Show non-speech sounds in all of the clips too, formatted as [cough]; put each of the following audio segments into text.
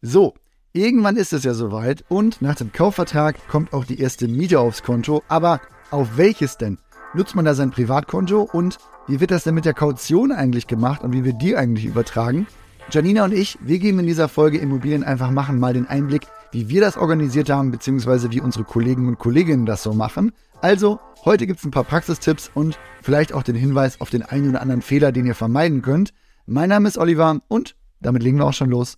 So, irgendwann ist es ja soweit und nach dem Kaufvertrag kommt auch die erste Miete aufs Konto. Aber auf welches denn? Nutzt man da sein Privatkonto und wie wird das denn mit der Kaution eigentlich gemacht und wie wird die eigentlich übertragen? Janina und ich, wir geben in dieser Folge Immobilien einfach machen mal den Einblick, wie wir das organisiert haben, beziehungsweise wie unsere Kollegen und Kolleginnen das so machen. Also, heute gibt es ein paar Praxistipps und vielleicht auch den Hinweis auf den einen oder anderen Fehler, den ihr vermeiden könnt. Mein Name ist Oliver und damit legen wir auch schon los.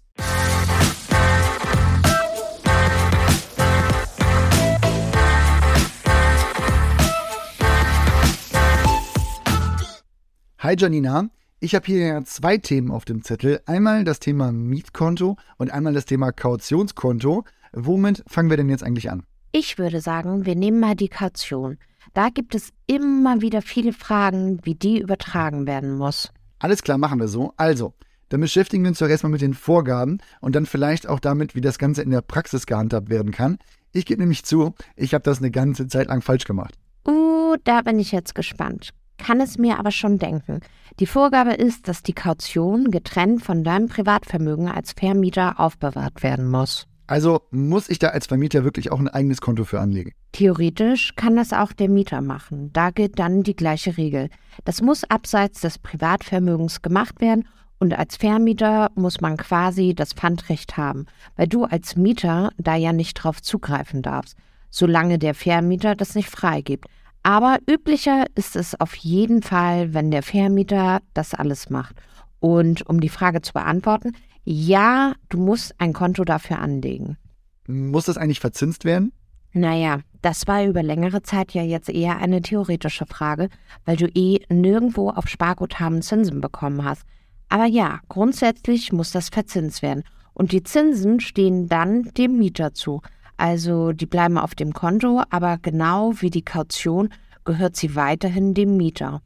Hi Janina, ich habe hier zwei Themen auf dem Zettel. Einmal das Thema Mietkonto und einmal das Thema Kautionskonto. Womit fangen wir denn jetzt eigentlich an? Ich würde sagen, wir nehmen mal die Kaution. Da gibt es immer wieder viele Fragen, wie die übertragen werden muss. Alles klar, machen wir so. Also, dann beschäftigen wir uns doch erstmal mit den Vorgaben und dann vielleicht auch damit, wie das Ganze in der Praxis gehandhabt werden kann. Ich gebe nämlich zu, ich habe das eine ganze Zeit lang falsch gemacht. Uh, da bin ich jetzt gespannt kann es mir aber schon denken. Die Vorgabe ist, dass die Kaution getrennt von deinem Privatvermögen als Vermieter aufbewahrt werden muss. Also muss ich da als Vermieter wirklich auch ein eigenes Konto für anlegen? Theoretisch kann das auch der Mieter machen. Da gilt dann die gleiche Regel. Das muss abseits des Privatvermögens gemacht werden und als Vermieter muss man quasi das Pfandrecht haben, weil du als Mieter da ja nicht drauf zugreifen darfst, solange der Vermieter das nicht freigibt. Aber üblicher ist es auf jeden Fall, wenn der Vermieter das alles macht. Und um die Frage zu beantworten, ja, du musst ein Konto dafür anlegen. Muss das eigentlich verzinst werden? Naja, das war über längere Zeit ja jetzt eher eine theoretische Frage, weil du eh nirgendwo auf Sparguthaben Zinsen bekommen hast. Aber ja, grundsätzlich muss das verzinst werden. Und die Zinsen stehen dann dem Mieter zu. Also die bleiben auf dem Konto, aber genau wie die Kaution gehört sie weiterhin dem Mieter.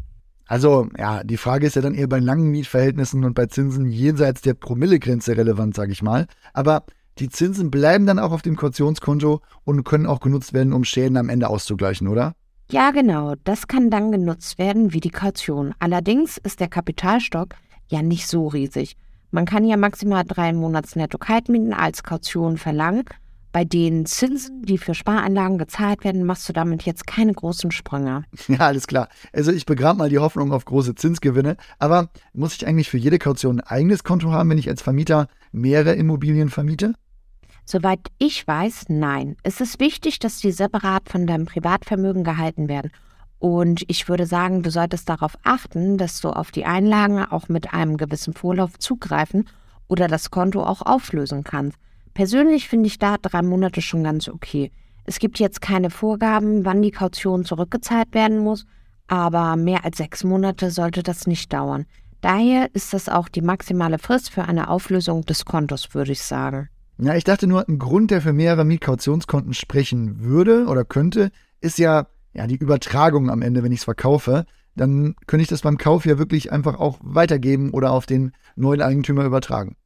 Also ja, die Frage ist ja dann eher bei langen Mietverhältnissen und bei Zinsen jenseits der Promillegrenze relevant, sage ich mal. Aber die Zinsen bleiben dann auch auf dem Kautionskonto und können auch genutzt werden, um Schäden am Ende auszugleichen, oder? Ja, genau. Das kann dann genutzt werden wie die Kaution. Allerdings ist der Kapitalstock ja nicht so riesig. Man kann ja maximal drei Monats Netto-Kaltmieten als Kaution verlangen bei den Zinsen, die für Sparanlagen gezahlt werden, machst du damit jetzt keine großen Sprünge. [laughs] Ja, alles klar. Also ich begrabe mal die Hoffnung auf große Zinsgewinne. Aber muss ich eigentlich für jede Kaution ein eigenes Konto haben, wenn ich als Vermieter mehrere Immobilien vermiete? Soweit ich weiß, nein. Es ist wichtig, dass die separat von deinem Privatvermögen gehalten werden. Und ich würde sagen, du solltest darauf achten, dass du auf die Einlagen auch mit einem gewissen Vorlauf zugreifen oder das Konto auch auflösen kannst. Persönlich finde ich da drei Monate schon ganz okay. Es gibt jetzt keine Vorgaben, wann die Kaution zurückgezahlt werden muss, aber mehr als sechs Monate sollte das nicht dauern. Daher ist das auch die maximale Frist für eine Auflösung des Kontos, würde ich sagen. Ja, ich dachte nur, ein Grund, der für mehrere Mietkautionskonten sprechen würde oder könnte, ist ja, ja die Übertragung am Ende, wenn ich es verkaufe. Dann könnte ich das beim Kauf ja wirklich einfach auch weitergeben oder auf den neuen Eigentümer übertragen.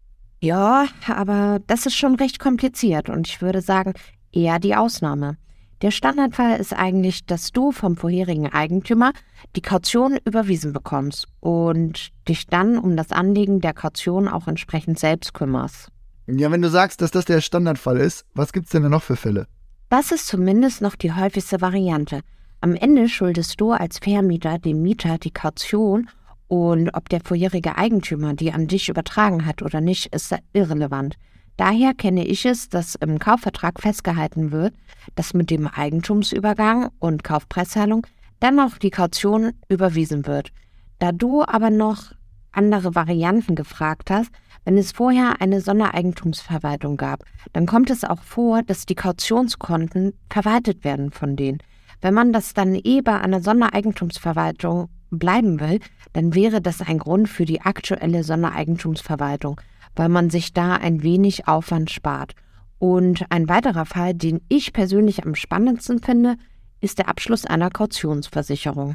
Ja, aber das ist schon recht kompliziert und ich würde sagen, eher die Ausnahme. Der Standardfall ist eigentlich, dass du vom vorherigen Eigentümer die Kaution überwiesen bekommst und dich dann um das Anlegen der Kaution auch entsprechend selbst kümmerst. Ja, wenn du sagst, dass das der Standardfall ist, was gibt's denn da noch für Fälle? Das ist zumindest noch die häufigste Variante. Am Ende schuldest du als Vermieter dem Mieter die Kaution und ob der vorherige Eigentümer die an dich übertragen hat oder nicht, ist irrelevant. Daher kenne ich es, dass im Kaufvertrag festgehalten wird, dass mit dem Eigentumsübergang und Kaufpreiszahlung dann auch die Kaution überwiesen wird. Da du aber noch andere Varianten gefragt hast, wenn es vorher eine Sondereigentumsverwaltung gab, dann kommt es auch vor, dass die Kautionskonten verwaltet werden von denen. Wenn man das dann eh bei einer Sondereigentumsverwaltung bleiben will, dann wäre das ein Grund für die aktuelle Sondereigentumsverwaltung, weil man sich da ein wenig Aufwand spart. Und ein weiterer Fall, den ich persönlich am spannendsten finde, ist der Abschluss einer Kautionsversicherung.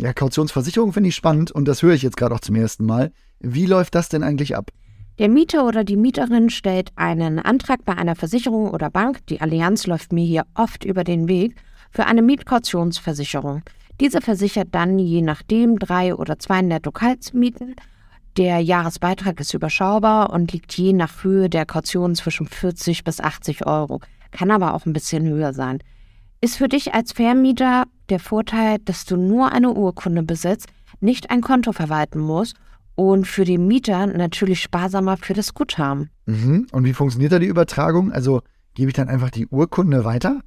Ja, Kautionsversicherung finde ich spannend und das höre ich jetzt gerade auch zum ersten Mal. Wie läuft das denn eigentlich ab? Der Mieter oder die Mieterin stellt einen Antrag bei einer Versicherung oder Bank, die Allianz läuft mir hier oft über den Weg, für eine Mietkautionsversicherung. Diese versichert dann je nachdem drei oder zwei Netto-Kaltmieten Der Jahresbeitrag ist überschaubar und liegt je nach Höhe der Kaution zwischen 40 bis 80 Euro, kann aber auch ein bisschen höher sein. Ist für dich als Vermieter der Vorteil, dass du nur eine Urkunde besitzt, nicht ein Konto verwalten musst und für den Mieter natürlich sparsamer für das Guthaben. Mhm. Und wie funktioniert da die Übertragung? Also gebe ich dann einfach die Urkunde weiter?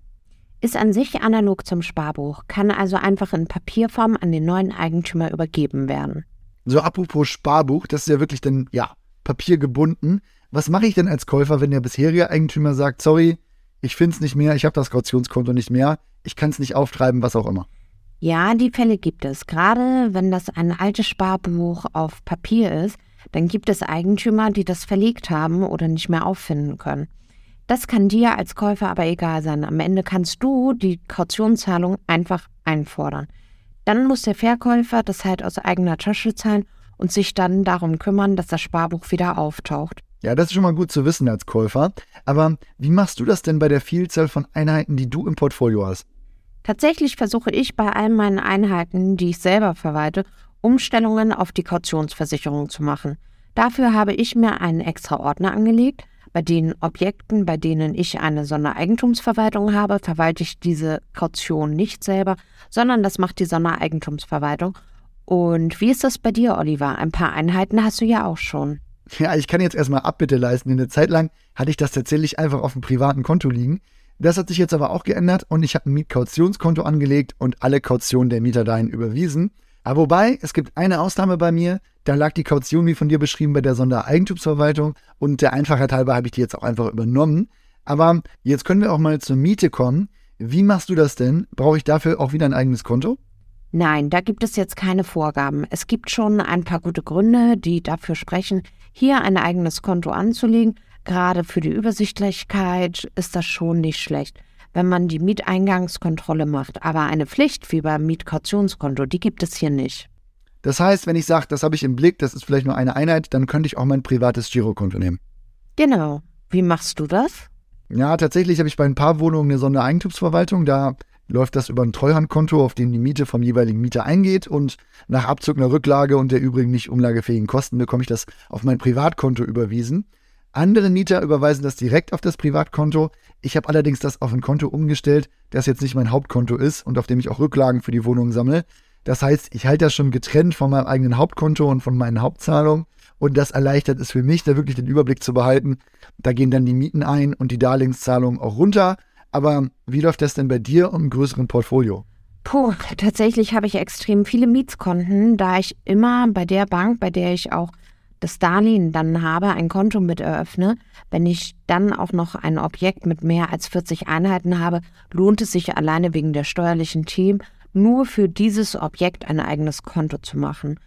Ist an sich analog zum Sparbuch, kann also einfach in Papierform an den neuen Eigentümer übergeben werden. So apropos Sparbuch, das ist ja wirklich dann, ja, papiergebunden. Was mache ich denn als Käufer, wenn der bisherige Eigentümer sagt, sorry, ich finde es nicht mehr, ich habe das Kautionskonto nicht mehr, ich kann es nicht auftreiben, was auch immer? Ja, die Fälle gibt es. Gerade wenn das ein altes Sparbuch auf Papier ist, dann gibt es Eigentümer, die das verlegt haben oder nicht mehr auffinden können. Das kann dir als Käufer aber egal sein. Am Ende kannst du die Kautionszahlung einfach einfordern. Dann muss der Verkäufer das halt aus eigener Tasche zahlen und sich dann darum kümmern, dass das Sparbuch wieder auftaucht. Ja, das ist schon mal gut zu wissen als Käufer. Aber wie machst du das denn bei der Vielzahl von Einheiten, die du im Portfolio hast? Tatsächlich versuche ich bei all meinen Einheiten, die ich selber verwalte, Umstellungen auf die Kautionsversicherung zu machen. Dafür habe ich mir einen extra Ordner angelegt. Bei den Objekten, bei denen ich eine Sondereigentumsverwaltung habe, verwalte ich diese Kaution nicht selber, sondern das macht die Sondereigentumsverwaltung. Und wie ist das bei dir, Oliver? Ein paar Einheiten hast du ja auch schon. Ja, ich kann jetzt erstmal Abbitte leisten. Eine Zeit lang hatte ich das tatsächlich einfach auf dem privaten Konto liegen. Das hat sich jetzt aber auch geändert und ich habe ein Mietkautionskonto angelegt und alle Kautionen der Mieter dahin überwiesen. Aber wobei, es gibt eine Ausnahme bei mir, da lag die Kaution, wie von dir beschrieben, bei der Sondereigentumsverwaltung und der Einfachheit halber habe ich die jetzt auch einfach übernommen. Aber jetzt können wir auch mal zur Miete kommen. Wie machst du das denn? Brauche ich dafür auch wieder ein eigenes Konto? Nein, da gibt es jetzt keine Vorgaben. Es gibt schon ein paar gute Gründe, die dafür sprechen, hier ein eigenes Konto anzulegen. Gerade für die Übersichtlichkeit ist das schon nicht schlecht, wenn man die Mieteingangskontrolle macht. Aber eine Pflicht wie beim Mietkautionskonto, die gibt es hier nicht. Das heißt, wenn ich sage, das habe ich im Blick, das ist vielleicht nur eine Einheit, dann könnte ich auch mein privates Girokonto nehmen. Genau. Wie machst du das? Ja, tatsächlich habe ich bei ein paar Wohnungen eine Sondereigentumsverwaltung. Da läuft das über ein Treuhandkonto, auf dem die Miete vom jeweiligen Mieter eingeht und nach Abzug einer Rücklage und der übrigen nicht umlagefähigen Kosten bekomme ich das auf mein Privatkonto überwiesen. Andere Mieter überweisen das direkt auf das Privatkonto. Ich habe allerdings das auf ein Konto umgestellt, das jetzt nicht mein Hauptkonto ist und auf dem ich auch Rücklagen für die Wohnung sammle. Das heißt, ich halte das schon getrennt von meinem eigenen Hauptkonto und von meinen Hauptzahlungen. Und das erleichtert es für mich, da wirklich den Überblick zu behalten. Da gehen dann die Mieten ein und die Darlehenszahlungen auch runter. Aber wie läuft das denn bei dir um ein größeren Portfolio? Puh, tatsächlich habe ich extrem viele Mietskonten, da ich immer bei der Bank, bei der ich auch das Darlehen dann habe, ein Konto mit eröffne, wenn ich dann auch noch ein Objekt mit mehr als 40 Einheiten habe, lohnt es sich alleine wegen der steuerlichen Themen nur für dieses Objekt ein eigenes Konto zu machen.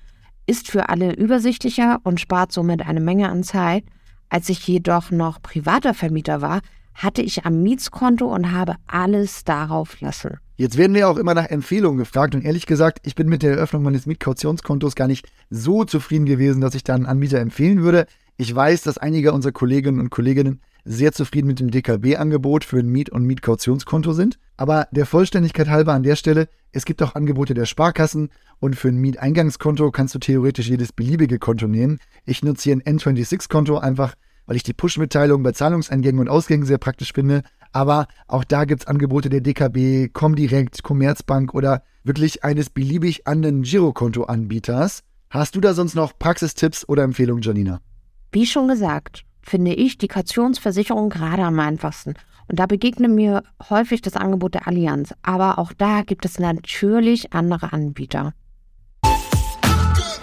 Ist für alle übersichtlicher und spart somit eine Menge an Zeit. Als ich jedoch noch privater Vermieter war, hatte ich am Mietskonto und habe alles darauf lassen. Jetzt werden wir auch immer nach Empfehlungen gefragt und ehrlich gesagt, ich bin mit der Eröffnung meines Mietkautionskontos gar nicht so zufrieden gewesen, dass ich da einen Anbieter empfehlen würde. Ich weiß, dass einige unserer Kolleginnen und Kolleginnen sehr zufrieden mit dem DKB-Angebot für ein Miet- und Mietkautionskonto sind. Aber der Vollständigkeit halber an der Stelle, es gibt auch Angebote der Sparkassen und für ein Mieteingangskonto kannst du theoretisch jedes beliebige Konto nehmen. Ich nutze hier ein N26-Konto einfach, weil ich die Push-Mitteilung bei Zahlungseingängen und Ausgängen sehr praktisch finde aber auch da gibt es Angebote der DKB, Comdirect, Commerzbank oder wirklich eines beliebig anderen Girokonto-Anbieters. Hast du da sonst noch Praxistipps oder Empfehlungen, Janina? Wie schon gesagt, finde ich die Kautionsversicherung gerade am einfachsten. Und da begegnet mir häufig das Angebot der Allianz. Aber auch da gibt es natürlich andere Anbieter.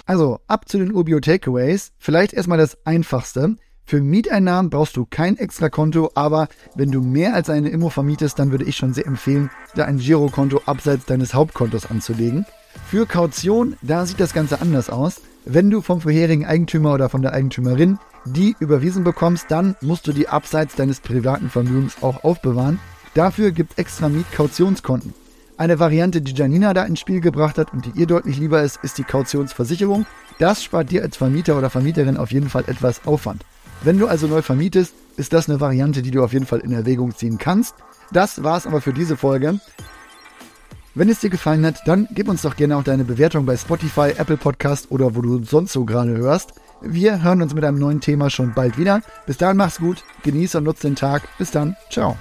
Also, ab zu den Urbio Takeaways. Vielleicht erstmal das Einfachste. Für Mieteinnahmen brauchst du kein extra Konto, aber wenn du mehr als eine Immo vermietest, dann würde ich schon sehr empfehlen, da ein Girokonto abseits deines Hauptkontos anzulegen. Für Kaution, da sieht das Ganze anders aus. Wenn du vom vorherigen Eigentümer oder von der Eigentümerin die überwiesen bekommst, dann musst du die abseits deines privaten Vermögens auch aufbewahren. Dafür gibt extra Mietkautionskonten. Eine Variante, die Janina da ins Spiel gebracht hat und die ihr deutlich lieber ist, ist die Kautionsversicherung. Das spart dir als Vermieter oder Vermieterin auf jeden Fall etwas Aufwand. Wenn du also neu vermietest, ist das eine Variante, die du auf jeden Fall in Erwägung ziehen kannst. Das war's aber für diese Folge. Wenn es dir gefallen hat, dann gib uns doch gerne auch deine Bewertung bei Spotify, Apple Podcast oder wo du sonst so gerade hörst. Wir hören uns mit einem neuen Thema schon bald wieder. Bis dahin mach's gut, genieß und nutz den Tag. Bis dann, ciao.